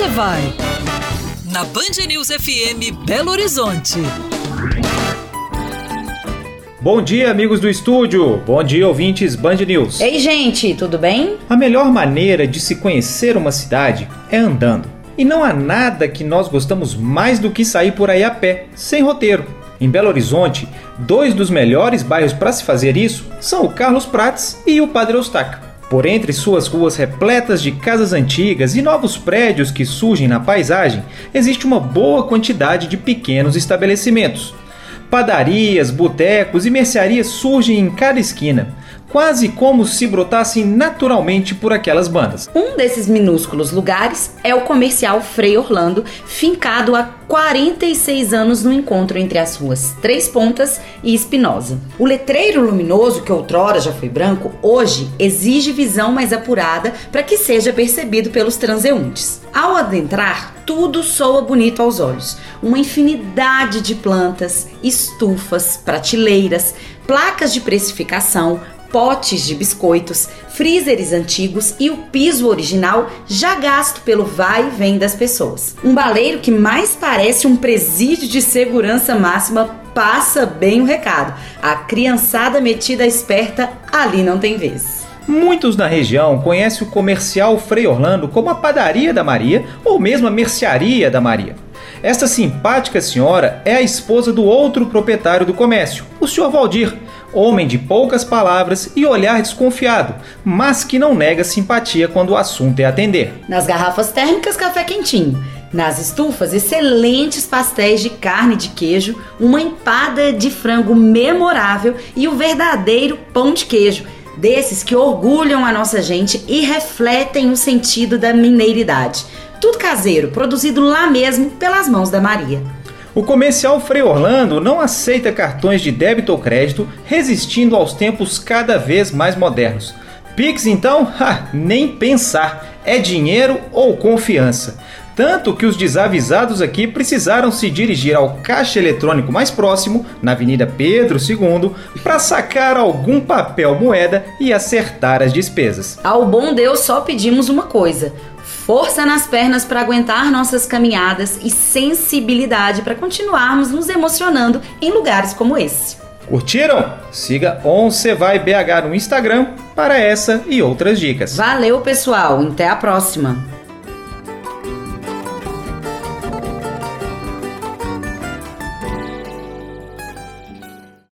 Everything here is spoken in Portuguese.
você vai? Na Band News FM Belo Horizonte. Bom dia, amigos do estúdio. Bom dia, ouvintes Band News. Ei, gente, tudo bem? A melhor maneira de se conhecer uma cidade é andando. E não há nada que nós gostamos mais do que sair por aí a pé, sem roteiro. Em Belo Horizonte, dois dos melhores bairros para se fazer isso são o Carlos Prates e o Padre Eustáquio. Por entre suas ruas repletas de casas antigas e novos prédios que surgem na paisagem, existe uma boa quantidade de pequenos estabelecimentos. Padarias, botecos e mercearias surgem em cada esquina, quase como se brotassem naturalmente por aquelas bandas. Um desses minúsculos lugares é o comercial Frei Orlando, fincado há 46 anos no encontro entre as ruas Três Pontas e Espinosa. O letreiro luminoso, que outrora já foi branco, hoje exige visão mais apurada para que seja percebido pelos transeuntes. Ao adentrar, tudo soa bonito aos olhos. Uma infinidade de plantas, estufas, prateleiras, placas de precificação, potes de biscoitos, freezers antigos e o piso original já gasto pelo vai e vem das pessoas. Um baleiro que mais parece um presídio de segurança máxima passa bem o recado. A criançada metida esperta ali não tem vez. Muitos na região conhecem o comercial Frei Orlando como a padaria da Maria ou mesmo a mercearia da Maria. Esta simpática senhora é a esposa do outro proprietário do comércio, o Sr. Valdir, homem de poucas palavras e olhar desconfiado, mas que não nega simpatia quando o assunto é atender. Nas garrafas térmicas, café quentinho. Nas estufas, excelentes pastéis de carne de queijo, uma empada de frango memorável e o verdadeiro pão de queijo, desses que orgulham a nossa gente e refletem o sentido da mineiridade. Tudo caseiro, produzido lá mesmo pelas mãos da Maria. O comercial Frei Orlando não aceita cartões de débito ou crédito, resistindo aos tempos cada vez mais modernos. Pix, então? Ha, nem pensar. É dinheiro ou confiança. Tanto que os desavisados aqui precisaram se dirigir ao caixa eletrônico mais próximo, na Avenida Pedro II, para sacar algum papel moeda e acertar as despesas. Ao bom Deus só pedimos uma coisa: força nas pernas para aguentar nossas caminhadas e sensibilidade para continuarmos nos emocionando em lugares como esse. Curtiram? Siga Once Vai BH no Instagram para essa e outras dicas. Valeu, pessoal. Até a próxima.